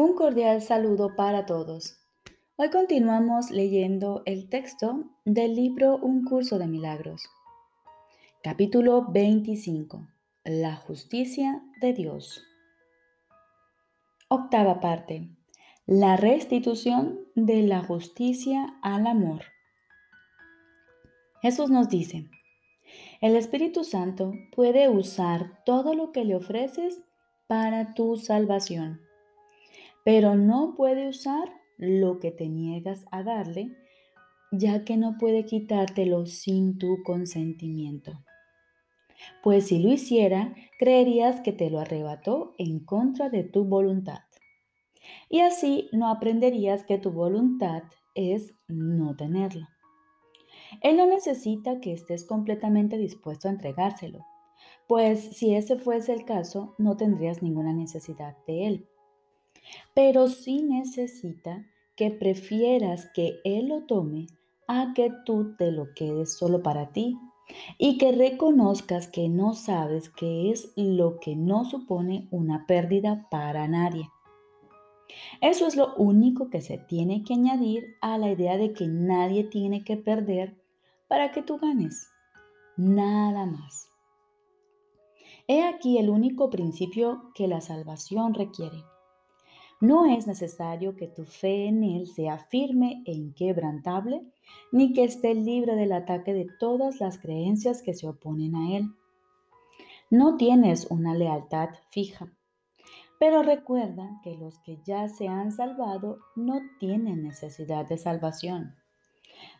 Un cordial saludo para todos. Hoy continuamos leyendo el texto del libro Un curso de milagros. Capítulo 25. La justicia de Dios. Octava parte. La restitución de la justicia al amor. Jesús nos dice, el Espíritu Santo puede usar todo lo que le ofreces para tu salvación pero no puede usar lo que te niegas a darle, ya que no puede quitártelo sin tu consentimiento. Pues si lo hiciera, creerías que te lo arrebató en contra de tu voluntad. Y así no aprenderías que tu voluntad es no tenerlo. Él no necesita que estés completamente dispuesto a entregárselo, pues si ese fuese el caso, no tendrías ninguna necesidad de él pero sí necesita que prefieras que Él lo tome a que tú te lo quedes solo para ti y que reconozcas que no sabes qué es lo que no supone una pérdida para nadie. Eso es lo único que se tiene que añadir a la idea de que nadie tiene que perder para que tú ganes. Nada más. He aquí el único principio que la salvación requiere. No es necesario que tu fe en Él sea firme e inquebrantable, ni que esté libre del ataque de todas las creencias que se oponen a Él. No tienes una lealtad fija, pero recuerda que los que ya se han salvado no tienen necesidad de salvación.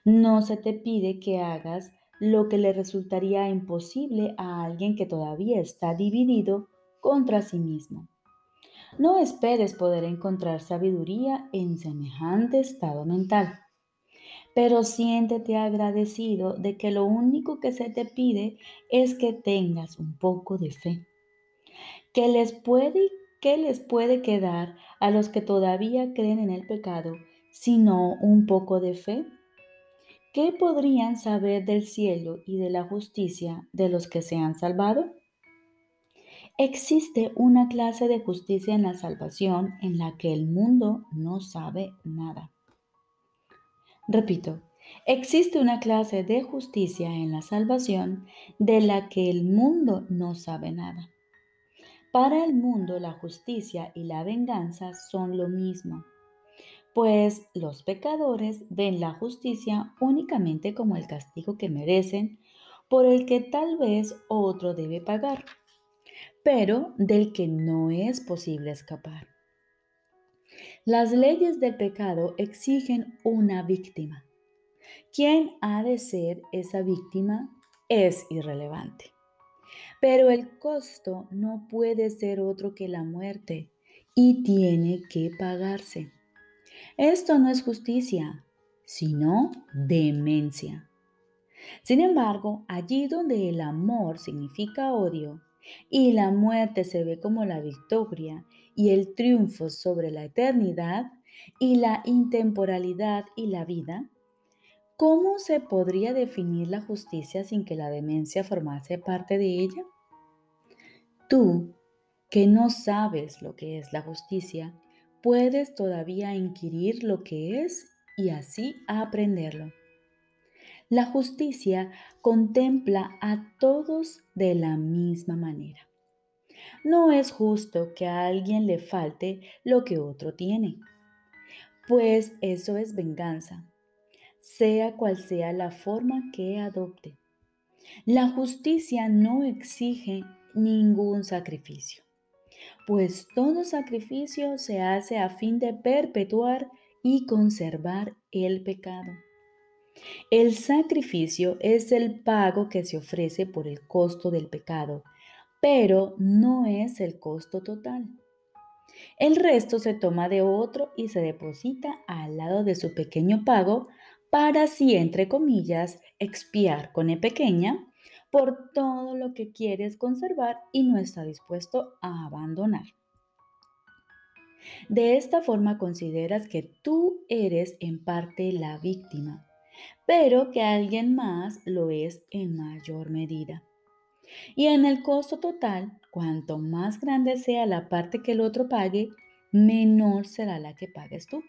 No se te pide que hagas lo que le resultaría imposible a alguien que todavía está dividido contra sí mismo. No esperes poder encontrar sabiduría en semejante estado mental, pero siéntete agradecido de que lo único que se te pide es que tengas un poco de fe. ¿Qué les puede, qué les puede quedar a los que todavía creen en el pecado sino un poco de fe? ¿Qué podrían saber del cielo y de la justicia de los que se han salvado? Existe una clase de justicia en la salvación en la que el mundo no sabe nada. Repito, existe una clase de justicia en la salvación de la que el mundo no sabe nada. Para el mundo la justicia y la venganza son lo mismo, pues los pecadores ven la justicia únicamente como el castigo que merecen, por el que tal vez otro debe pagar pero del que no es posible escapar. Las leyes del pecado exigen una víctima. ¿Quién ha de ser esa víctima? Es irrelevante. Pero el costo no puede ser otro que la muerte y tiene que pagarse. Esto no es justicia, sino demencia. Sin embargo, allí donde el amor significa odio, y la muerte se ve como la victoria y el triunfo sobre la eternidad y la intemporalidad y la vida, ¿cómo se podría definir la justicia sin que la demencia formase parte de ella? Tú, que no sabes lo que es la justicia, puedes todavía inquirir lo que es y así aprenderlo. La justicia contempla a todos de la misma manera. No es justo que a alguien le falte lo que otro tiene, pues eso es venganza, sea cual sea la forma que adopte. La justicia no exige ningún sacrificio, pues todo sacrificio se hace a fin de perpetuar y conservar el pecado. El sacrificio es el pago que se ofrece por el costo del pecado, pero no es el costo total. El resto se toma de otro y se deposita al lado de su pequeño pago para así, entre comillas, expiar con E pequeña por todo lo que quieres conservar y no está dispuesto a abandonar. De esta forma consideras que tú eres en parte la víctima pero que alguien más lo es en mayor medida. Y en el costo total, cuanto más grande sea la parte que el otro pague, menor será la que pagues tú.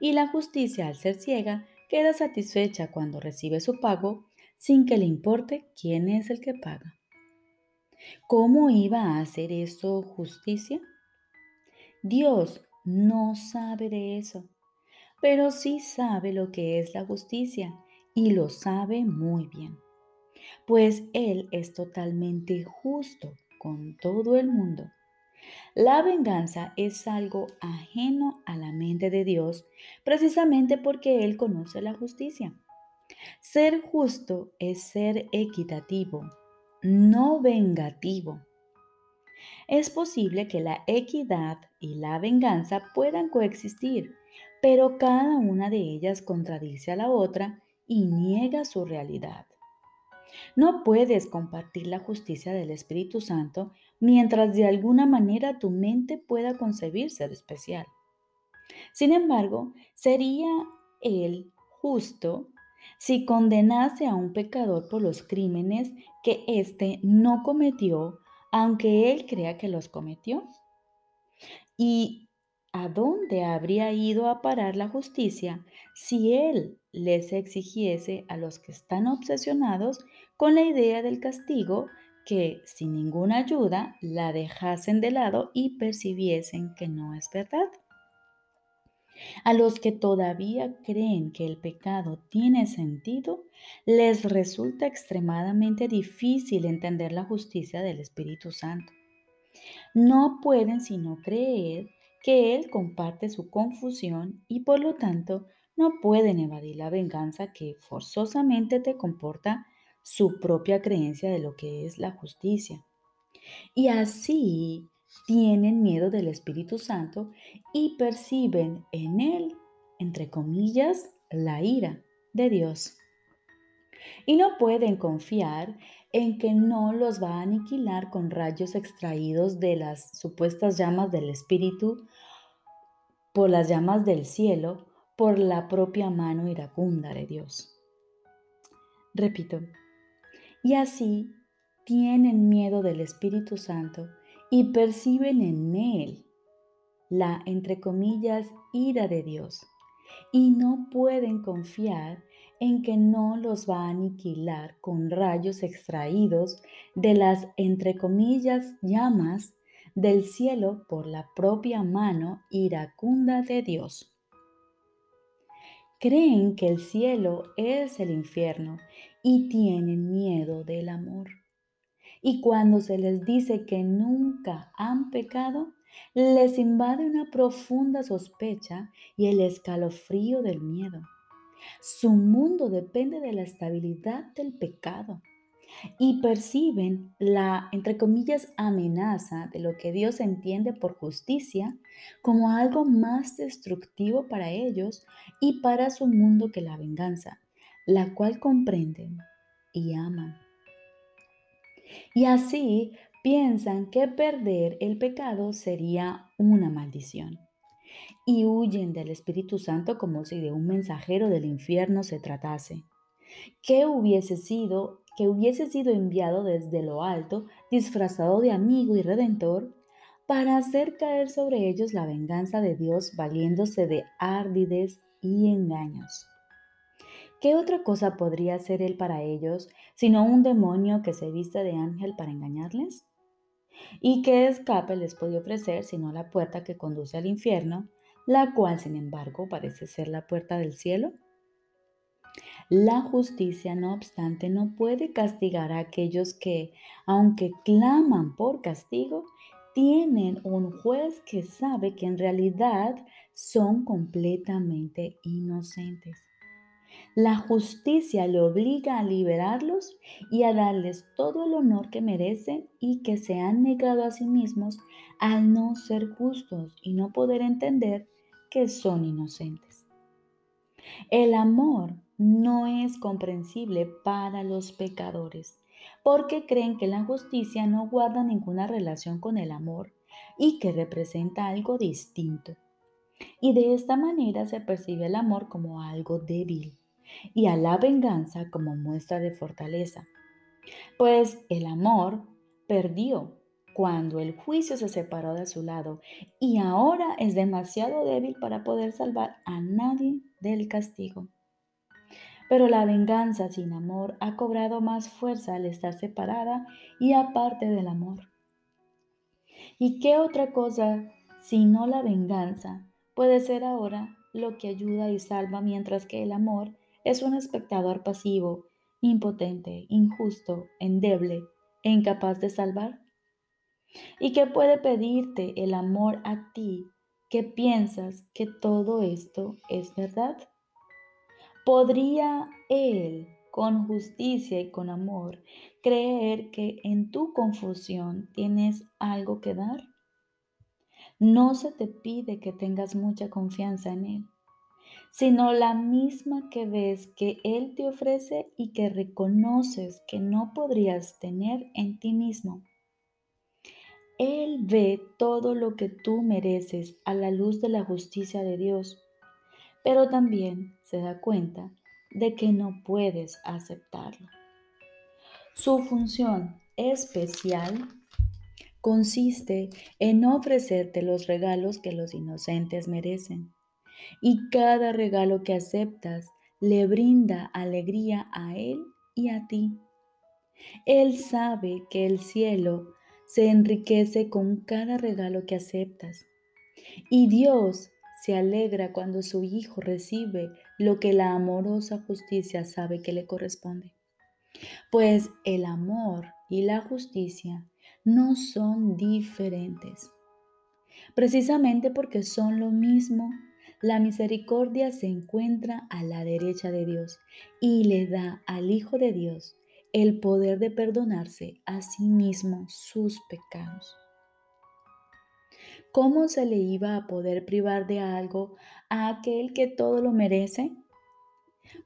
Y la justicia, al ser ciega, queda satisfecha cuando recibe su pago sin que le importe quién es el que paga. ¿Cómo iba a hacer eso justicia? Dios no sabe de eso, pero sí sabe lo que es la justicia y lo sabe muy bien, pues Él es totalmente justo con todo el mundo. La venganza es algo ajeno a la mente de Dios precisamente porque Él conoce la justicia. Ser justo es ser equitativo, no vengativo. Es posible que la equidad y la venganza puedan coexistir, pero cada una de ellas contradice a la otra y niega su realidad. No puedes compartir la justicia del Espíritu Santo mientras de alguna manera tu mente pueda concebir ser especial. Sin embargo, sería Él justo si condenase a un pecador por los crímenes que éste no cometió, aunque él crea que los cometió. ¿Y a dónde habría ido a parar la justicia si él les exigiese a los que están obsesionados con la idea del castigo que sin ninguna ayuda la dejasen de lado y percibiesen que no es verdad? A los que todavía creen que el pecado tiene sentido, les resulta extremadamente difícil entender la justicia del Espíritu Santo. No pueden sino creer que Él comparte su confusión y por lo tanto no pueden evadir la venganza que forzosamente te comporta su propia creencia de lo que es la justicia. Y así tienen miedo del Espíritu Santo y perciben en él, entre comillas, la ira de Dios. Y no pueden confiar en que no los va a aniquilar con rayos extraídos de las supuestas llamas del Espíritu, por las llamas del cielo, por la propia mano iracunda de Dios. Repito, y así tienen miedo del Espíritu Santo y perciben en él la, entre comillas, ira de Dios y no pueden confiar en que no los va a aniquilar con rayos extraídos de las, entre comillas, llamas del cielo por la propia mano iracunda de Dios. Creen que el cielo es el infierno y tienen miedo del amor. Y cuando se les dice que nunca han pecado, les invade una profunda sospecha y el escalofrío del miedo. Su mundo depende de la estabilidad del pecado y perciben la, entre comillas, amenaza de lo que Dios entiende por justicia como algo más destructivo para ellos y para su mundo que la venganza, la cual comprenden y aman. Y así piensan que perder el pecado sería una maldición. Y huyen del Espíritu Santo como si de un mensajero del infierno se tratase. ¿Qué hubiese sido que hubiese sido enviado desde lo alto, disfrazado de amigo y redentor, para hacer caer sobre ellos la venganza de Dios valiéndose de árdides y engaños. ¿Qué otra cosa podría ser él para ellos sino un demonio que se viste de ángel para engañarles? ¿Y qué escape les puede ofrecer sino la puerta que conduce al infierno, la cual sin embargo parece ser la puerta del cielo? La justicia, no obstante, no puede castigar a aquellos que, aunque claman por castigo, tienen un juez que sabe que en realidad son completamente inocentes. La justicia le obliga a liberarlos y a darles todo el honor que merecen y que se han negado a sí mismos al no ser justos y no poder entender que son inocentes. El amor no es comprensible para los pecadores porque creen que la justicia no guarda ninguna relación con el amor y que representa algo distinto. Y de esta manera se percibe el amor como algo débil y a la venganza como muestra de fortaleza. Pues el amor perdió cuando el juicio se separó de su lado y ahora es demasiado débil para poder salvar a nadie del castigo. Pero la venganza sin amor ha cobrado más fuerza al estar separada y aparte del amor. ¿Y qué otra cosa sino la venganza puede ser ahora lo que ayuda y salva mientras que el amor es un espectador pasivo, impotente, injusto, endeble e incapaz de salvar? ¿Y qué puede pedirte el amor a ti que piensas que todo esto es verdad? ¿Podría Él, con justicia y con amor, creer que en tu confusión tienes algo que dar? No se te pide que tengas mucha confianza en Él, sino la misma que ves que Él te ofrece y que reconoces que no podrías tener en ti mismo. Él ve todo lo que tú mereces a la luz de la justicia de Dios, pero también se da cuenta de que no puedes aceptarlo. Su función especial consiste en ofrecerte los regalos que los inocentes merecen. Y cada regalo que aceptas le brinda alegría a Él y a ti. Él sabe que el cielo se enriquece con cada regalo que aceptas. Y Dios se alegra cuando su Hijo recibe lo que la amorosa justicia sabe que le corresponde. Pues el amor y la justicia no son diferentes. Precisamente porque son lo mismo, la misericordia se encuentra a la derecha de Dios y le da al Hijo de Dios el poder de perdonarse a sí mismo sus pecados. ¿Cómo se le iba a poder privar de algo a aquel que todo lo merece?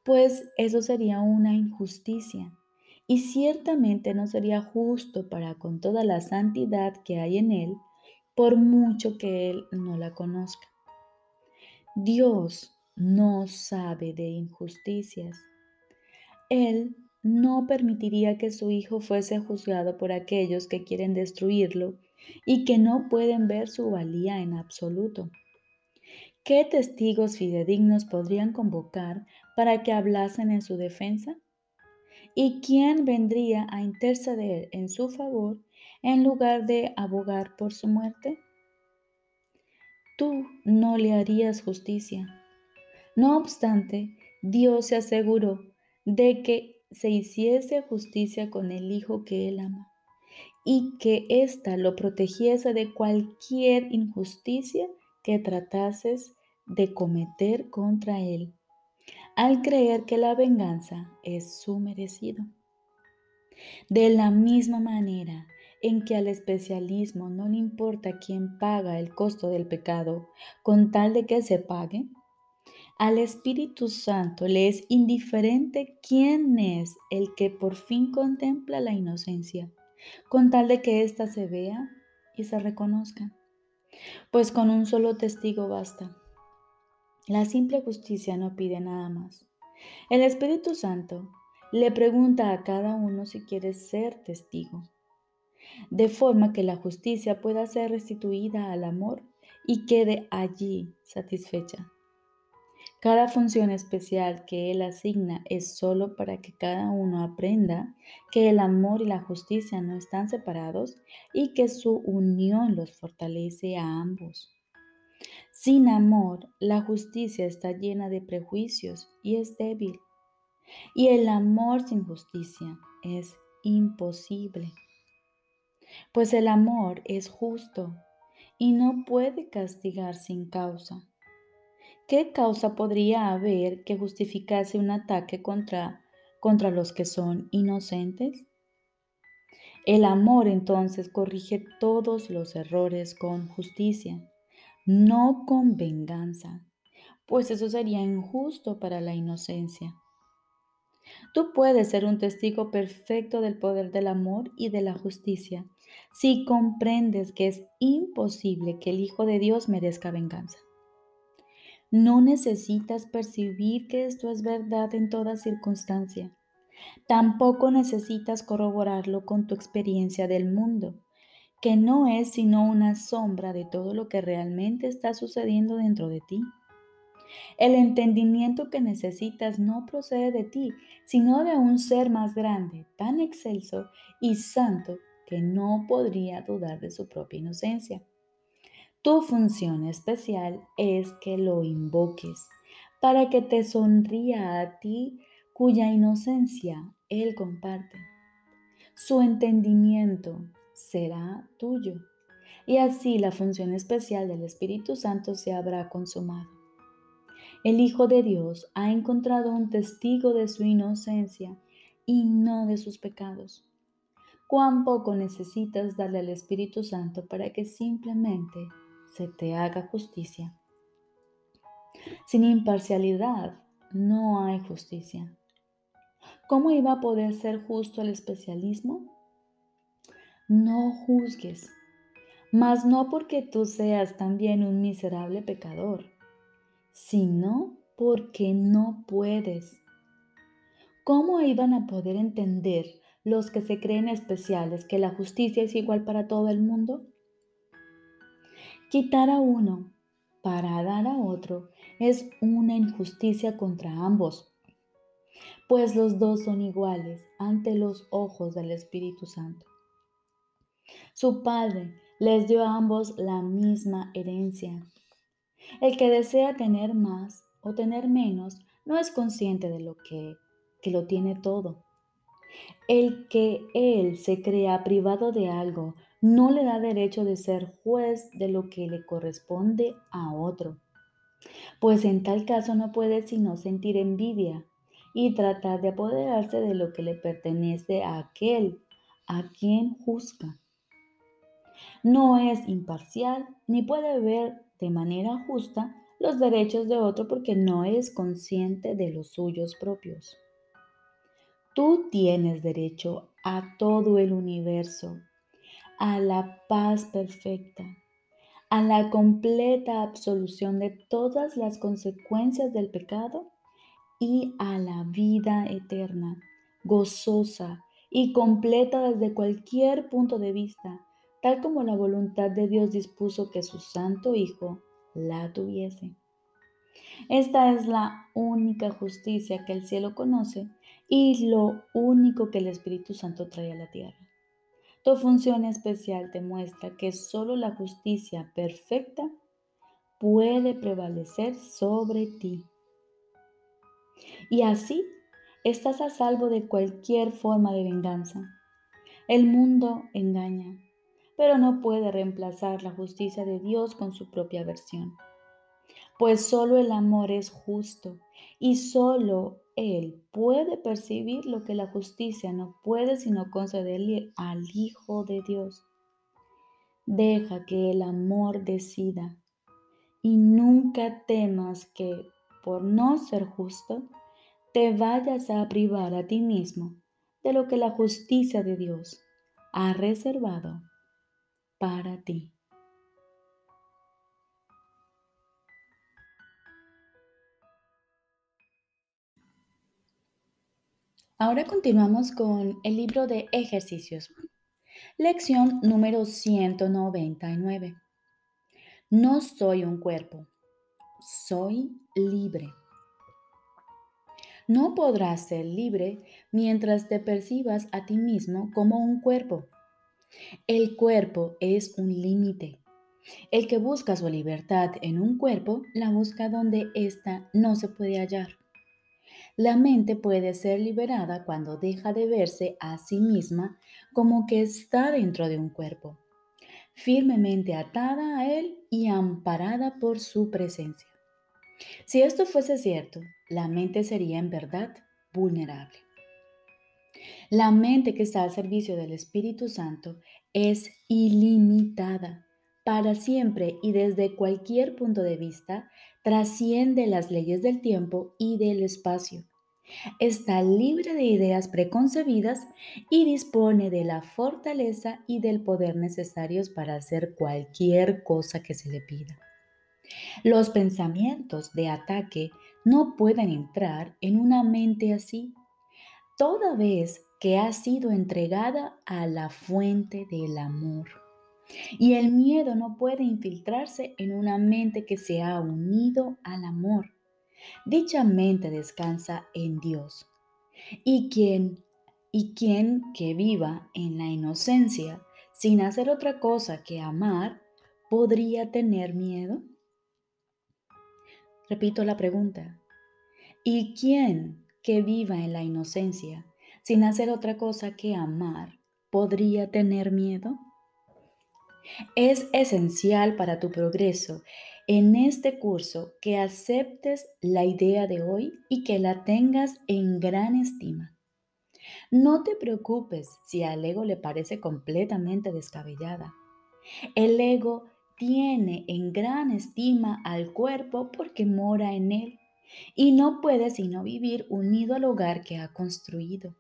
Pues eso sería una injusticia y ciertamente no sería justo para con toda la santidad que hay en él, por mucho que él no la conozca. Dios no sabe de injusticias. Él no permitiría que su Hijo fuese juzgado por aquellos que quieren destruirlo y que no pueden ver su valía en absoluto. ¿Qué testigos fidedignos podrían convocar para que hablasen en su defensa? ¿Y quién vendría a interceder en su favor en lugar de abogar por su muerte? Tú no le harías justicia. No obstante, Dios se aseguró de que se hiciese justicia con el Hijo que él ama y que ésta lo protegiese de cualquier injusticia que tratases de cometer contra él, al creer que la venganza es su merecido. De la misma manera en que al especialismo no le importa quién paga el costo del pecado, con tal de que se pague, al Espíritu Santo le es indiferente quién es el que por fin contempla la inocencia, con tal de que ésta se vea y se reconozca. Pues con un solo testigo basta. La simple justicia no pide nada más. El Espíritu Santo le pregunta a cada uno si quiere ser testigo, de forma que la justicia pueda ser restituida al amor y quede allí satisfecha. Cada función especial que Él asigna es solo para que cada uno aprenda que el amor y la justicia no están separados y que su unión los fortalece a ambos. Sin amor, la justicia está llena de prejuicios y es débil. Y el amor sin justicia es imposible. Pues el amor es justo y no puede castigar sin causa. ¿Qué causa podría haber que justificase un ataque contra, contra los que son inocentes? El amor entonces corrige todos los errores con justicia, no con venganza, pues eso sería injusto para la inocencia. Tú puedes ser un testigo perfecto del poder del amor y de la justicia si comprendes que es imposible que el Hijo de Dios merezca venganza. No necesitas percibir que esto es verdad en toda circunstancia. Tampoco necesitas corroborarlo con tu experiencia del mundo, que no es sino una sombra de todo lo que realmente está sucediendo dentro de ti. El entendimiento que necesitas no procede de ti, sino de un ser más grande, tan excelso y santo que no podría dudar de su propia inocencia. Tu función especial es que lo invoques para que te sonría a ti cuya inocencia Él comparte. Su entendimiento será tuyo y así la función especial del Espíritu Santo se habrá consumado. El Hijo de Dios ha encontrado un testigo de su inocencia y no de sus pecados. Cuán poco necesitas darle al Espíritu Santo para que simplemente se te haga justicia. Sin imparcialidad no hay justicia. ¿Cómo iba a poder ser justo el especialismo? No juzgues, mas no porque tú seas también un miserable pecador, sino porque no puedes. ¿Cómo iban a poder entender los que se creen especiales que la justicia es igual para todo el mundo? Quitar a uno para dar a otro es una injusticia contra ambos, pues los dos son iguales ante los ojos del Espíritu Santo. Su Padre les dio a ambos la misma herencia. El que desea tener más o tener menos no es consciente de lo que, que lo tiene todo. El que él se crea privado de algo no le da derecho de ser juez de lo que le corresponde a otro, pues en tal caso no puede sino sentir envidia y tratar de apoderarse de lo que le pertenece a aquel a quien juzga. No es imparcial ni puede ver de manera justa los derechos de otro porque no es consciente de los suyos propios. Tú tienes derecho a todo el universo a la paz perfecta, a la completa absolución de todas las consecuencias del pecado y a la vida eterna, gozosa y completa desde cualquier punto de vista, tal como la voluntad de Dios dispuso que su Santo Hijo la tuviese. Esta es la única justicia que el cielo conoce y lo único que el Espíritu Santo trae a la tierra. Tu función especial te muestra que solo la justicia perfecta puede prevalecer sobre ti. Y así estás a salvo de cualquier forma de venganza. El mundo engaña, pero no puede reemplazar la justicia de Dios con su propia versión. Pues solo el amor es justo y solo él puede percibir lo que la justicia no puede sino concederle al Hijo de Dios. Deja que el amor decida y nunca temas que, por no ser justo, te vayas a privar a ti mismo de lo que la justicia de Dios ha reservado para ti. Ahora continuamos con el libro de ejercicios. Lección número 199. No soy un cuerpo, soy libre. No podrás ser libre mientras te percibas a ti mismo como un cuerpo. El cuerpo es un límite. El que busca su libertad en un cuerpo la busca donde ésta no se puede hallar. La mente puede ser liberada cuando deja de verse a sí misma como que está dentro de un cuerpo, firmemente atada a él y amparada por su presencia. Si esto fuese cierto, la mente sería en verdad vulnerable. La mente que está al servicio del Espíritu Santo es ilimitada. Para siempre y desde cualquier punto de vista, trasciende las leyes del tiempo y del espacio. Está libre de ideas preconcebidas y dispone de la fortaleza y del poder necesarios para hacer cualquier cosa que se le pida. Los pensamientos de ataque no pueden entrar en una mente así, toda vez que ha sido entregada a la fuente del amor. Y el miedo no puede infiltrarse en una mente que se ha unido al amor. Dicha mente descansa en Dios. Y quien, y quien que viva en la inocencia sin hacer otra cosa que amar, ¿podría tener miedo? Repito la pregunta. ¿Y quién que viva en la inocencia sin hacer otra cosa que amar podría tener miedo? Es esencial para tu progreso en este curso que aceptes la idea de hoy y que la tengas en gran estima. No te preocupes si al ego le parece completamente descabellada. El ego tiene en gran estima al cuerpo porque mora en él y no puede sino vivir unido al hogar que ha construido.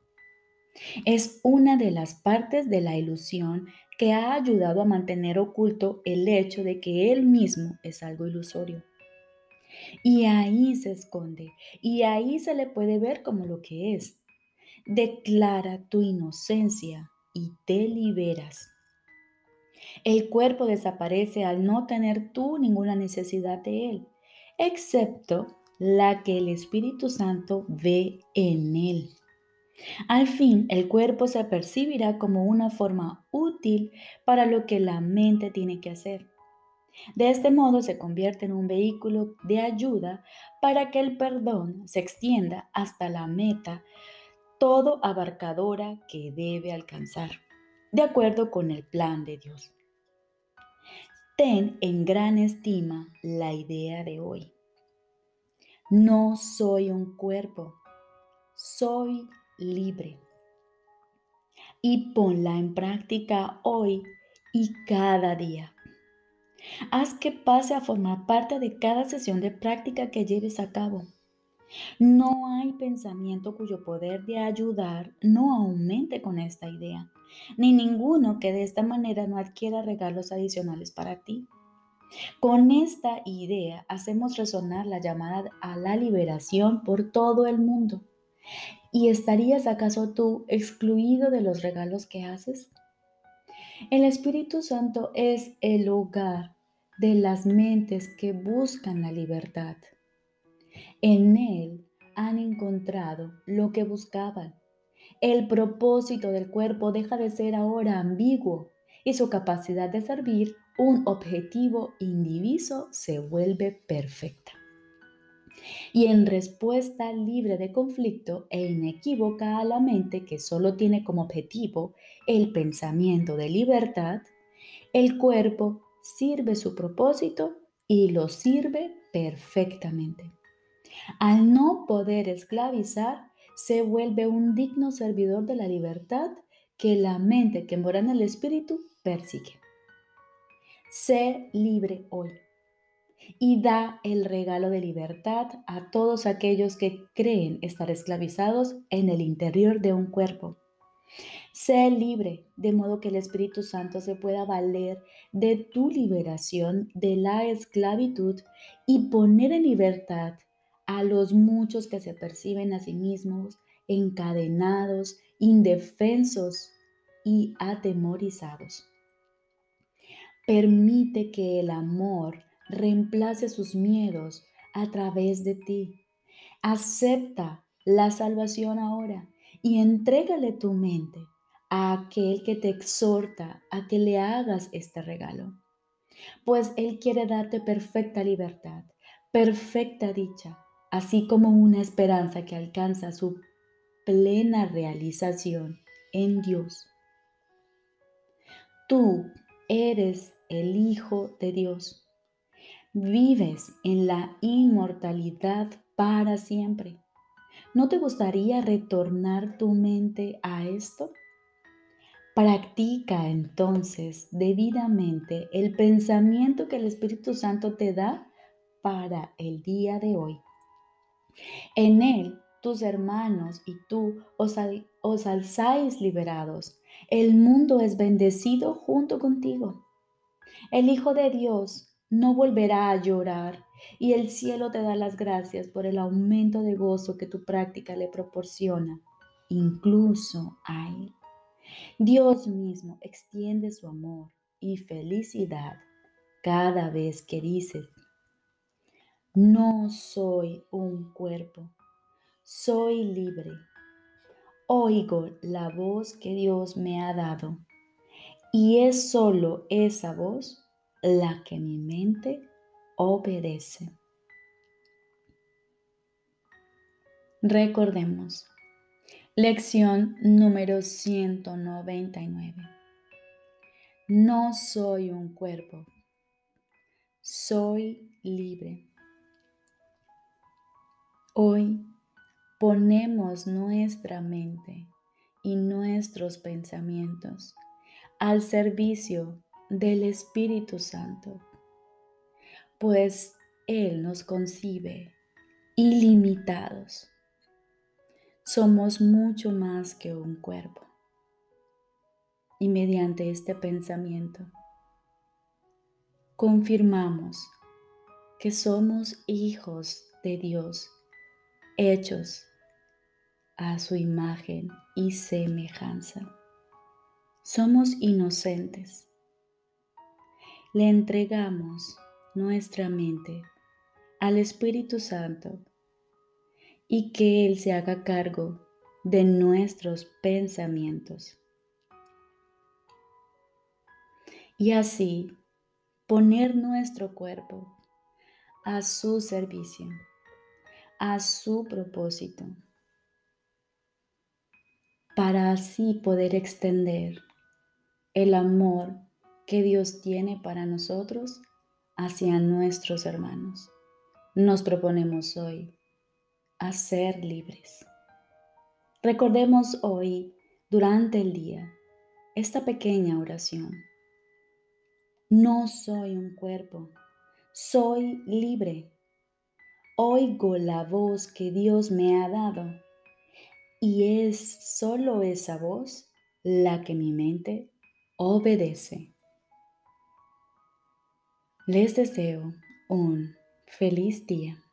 Es una de las partes de la ilusión que ha ayudado a mantener oculto el hecho de que él mismo es algo ilusorio. Y ahí se esconde, y ahí se le puede ver como lo que es. Declara tu inocencia y te liberas. El cuerpo desaparece al no tener tú ninguna necesidad de él, excepto la que el Espíritu Santo ve en él. Al fin, el cuerpo se percibirá como una forma útil para lo que la mente tiene que hacer. De este modo se convierte en un vehículo de ayuda para que el perdón se extienda hasta la meta todo abarcadora que debe alcanzar, de acuerdo con el plan de Dios. Ten en gran estima la idea de hoy. No soy un cuerpo, soy libre. Y ponla en práctica hoy y cada día. Haz que pase a formar parte de cada sesión de práctica que lleves a cabo. No hay pensamiento cuyo poder de ayudar no aumente con esta idea ni ninguno que de esta manera no adquiera regalos adicionales para ti. Con esta idea hacemos resonar la llamada a la liberación por todo el mundo. ¿Y estarías acaso tú excluido de los regalos que haces? El Espíritu Santo es el hogar de las mentes que buscan la libertad. En Él han encontrado lo que buscaban el propósito del cuerpo deja de ser ahora ambiguo y su capacidad de servir un objetivo indiviso se vuelve perfecta. Y en respuesta libre de conflicto e inequívoca a la mente que solo tiene como objetivo el pensamiento de libertad, el cuerpo sirve su propósito y lo sirve perfectamente. Al no poder esclavizar, se vuelve un digno servidor de la libertad que la mente que mora en el espíritu persigue. Sé libre hoy y da el regalo de libertad a todos aquellos que creen estar esclavizados en el interior de un cuerpo. Sé libre, de modo que el Espíritu Santo se pueda valer de tu liberación de la esclavitud y poner en libertad a los muchos que se perciben a sí mismos encadenados, indefensos y atemorizados. Permite que el amor reemplace sus miedos a través de ti. Acepta la salvación ahora y entrégale tu mente a aquel que te exhorta a que le hagas este regalo. Pues Él quiere darte perfecta libertad, perfecta dicha, así como una esperanza que alcanza su plena realización en Dios. Tú eres el Hijo de Dios. Vives en la inmortalidad para siempre. ¿No te gustaría retornar tu mente a esto? Practica entonces debidamente el pensamiento que el Espíritu Santo te da para el día de hoy. En él, tus hermanos y tú os, os alzáis liberados. El mundo es bendecido junto contigo. El Hijo de Dios no volverá a llorar y el cielo te da las gracias por el aumento de gozo que tu práctica le proporciona, incluso a Él. Dios mismo extiende su amor y felicidad cada vez que dices, no soy un cuerpo, soy libre. Oigo la voz que Dios me ha dado y es solo esa voz la que mi mente obedece. Recordemos, lección número 199. No soy un cuerpo, soy libre. Hoy ponemos nuestra mente y nuestros pensamientos al servicio del Espíritu Santo, pues Él nos concibe ilimitados. Somos mucho más que un cuerpo. Y mediante este pensamiento, confirmamos que somos hijos de Dios, hechos a su imagen y semejanza. Somos inocentes. Le entregamos nuestra mente al Espíritu Santo y que Él se haga cargo de nuestros pensamientos. Y así poner nuestro cuerpo a su servicio, a su propósito, para así poder extender el amor que Dios tiene para nosotros hacia nuestros hermanos. Nos proponemos hoy a ser libres. Recordemos hoy, durante el día, esta pequeña oración. No soy un cuerpo, soy libre. Oigo la voz que Dios me ha dado y es solo esa voz la que mi mente obedece. Les deseo un feliz día.